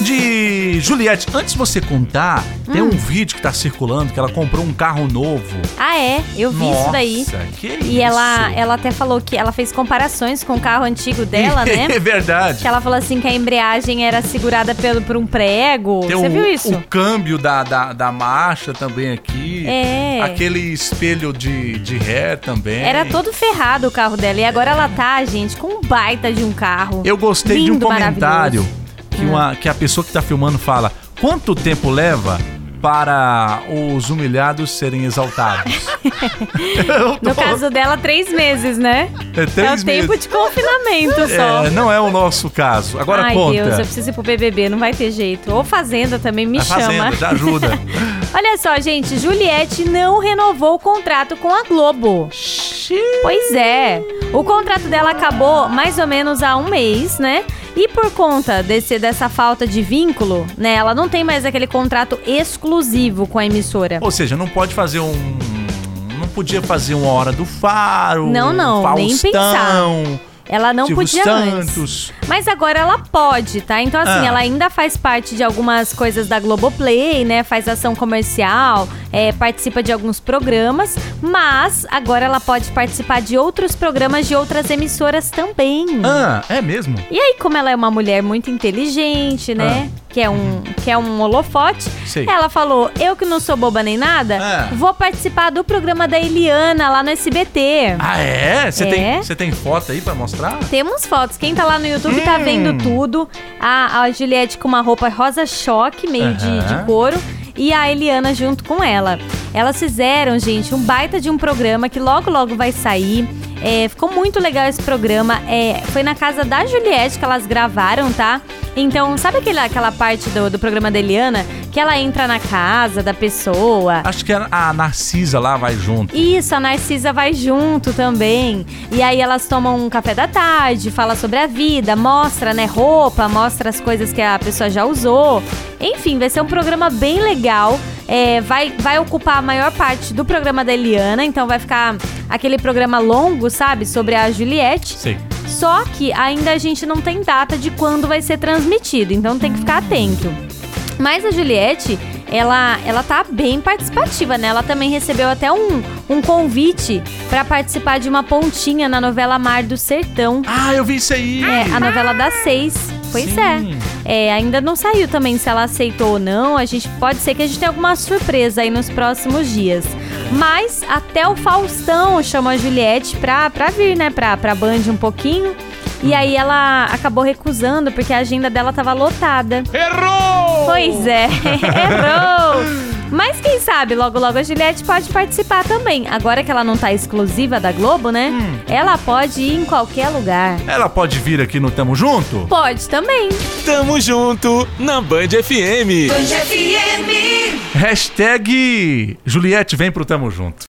De Juliette, antes de você contar, tem um vídeo que tá circulando que ela comprou um carro novo. Ah, é? Eu vi Nossa, isso daí. que E isso? ela, ela até falou que ela fez comparações com o carro antigo dela, né? é verdade. Que ela falou assim que a embreagem era segurada pelo, por um prego. Tem Você o, viu isso? o câmbio da, da, da marcha também aqui. É. Aquele espelho de, de ré também. Era todo ferrado o carro dela. E agora ela tá, gente, com um baita de um carro. Eu gostei de um Lindo, comentário. Que, uma, que a pessoa que tá filmando fala: quanto tempo leva para os humilhados serem exaltados? Tô- No caso dela, três meses, né? é é três o tempo meses. de confinamento só. É, não é o nosso caso. Agora Ai, conta. Deus, eu preciso ir pro BBB, não vai ter jeito. Ou Fazenda também me a chama. Fazenda, já ajuda. Olha só, gente, Juliette não renovou o contrato com a Globo. Pois é. O contrato dela acabou mais ou menos há um mês, né? E por conta desse, dessa falta de vínculo, né? Ela não tem mais aquele contrato exclusivo com a emissora. Ou seja, não pode fazer um. Não podia fazer uma hora do faro. Não, não, nem Faustão, Ela não Silvio podia antes. Santos. Mas agora ela pode, tá? Então, assim, Ah. ela ainda faz parte de algumas coisas da Globoplay, né? Faz ação comercial, é, participa de alguns programas, mas agora ela pode participar de outros programas de outras emissoras também. Ah, é mesmo? E aí, como ela é uma mulher muito inteligente, né? Que é um, que é um holofote, Sei. ela falou: Eu que não sou boba nem nada, Ah. vou participar do programa da Eliana lá no SBT. Ah, é? Você É. tem, você tem foto aí pra mostrar? Temos fotos. Quem tá lá no YouTube Hum. tá vendo tudo. A, a Juliette com uma roupa rosa choque, meio de, Aham. de couro. E a Eliana junto com ela. Elas fizeram, gente, um baita de um programa que logo, logo vai sair. É, ficou muito legal esse programa. É, foi na casa da Juliette que elas gravaram, tá? Então, sabe aquele, aquela parte do, do programa da Eliana? Que ela entra na casa da pessoa. Acho que a a Narcisa lá vai junto. Isso, a Narcisa vai junto também. E aí elas tomam um café da tarde, fala sobre a vida, mostra, né, roupa, mostra as coisas que a pessoa já usou. Enfim, vai ser um programa bem legal. É, vai, vai ocupar a maior parte do programa da Eliana, então vai ficar aquele programa longo, sabe, sobre a Juliette. Sei. Só que ainda a gente não tem data de quando vai ser transmitido, então tem que ficar atento. Mas a Juliette, ela, ela tá bem participativa, né? Ela também recebeu até um, um convite pra participar de uma pontinha na novela Mar do Sertão. Ah, eu vi isso aí. É, a novela das seis. Pois Sim. é. É, ainda não saiu também se ela aceitou ou não. A gente pode ser que a gente tenha alguma surpresa aí nos próximos dias. Mas até o Faustão chamou a Juliette pra, pra vir, né? Pra, pra Band um pouquinho. E aí ela acabou recusando porque a agenda dela tava lotada. Errou! Pois é, errou! Mas quem sabe, logo logo a Juliette pode participar também. Agora que ela não tá exclusiva da Globo, né? Ela pode ir em qualquer lugar. Ela pode vir aqui no Tamo Junto? Pode também. Tamo junto na Band FM. Hashtag Juliette vem pro Tamo Junto.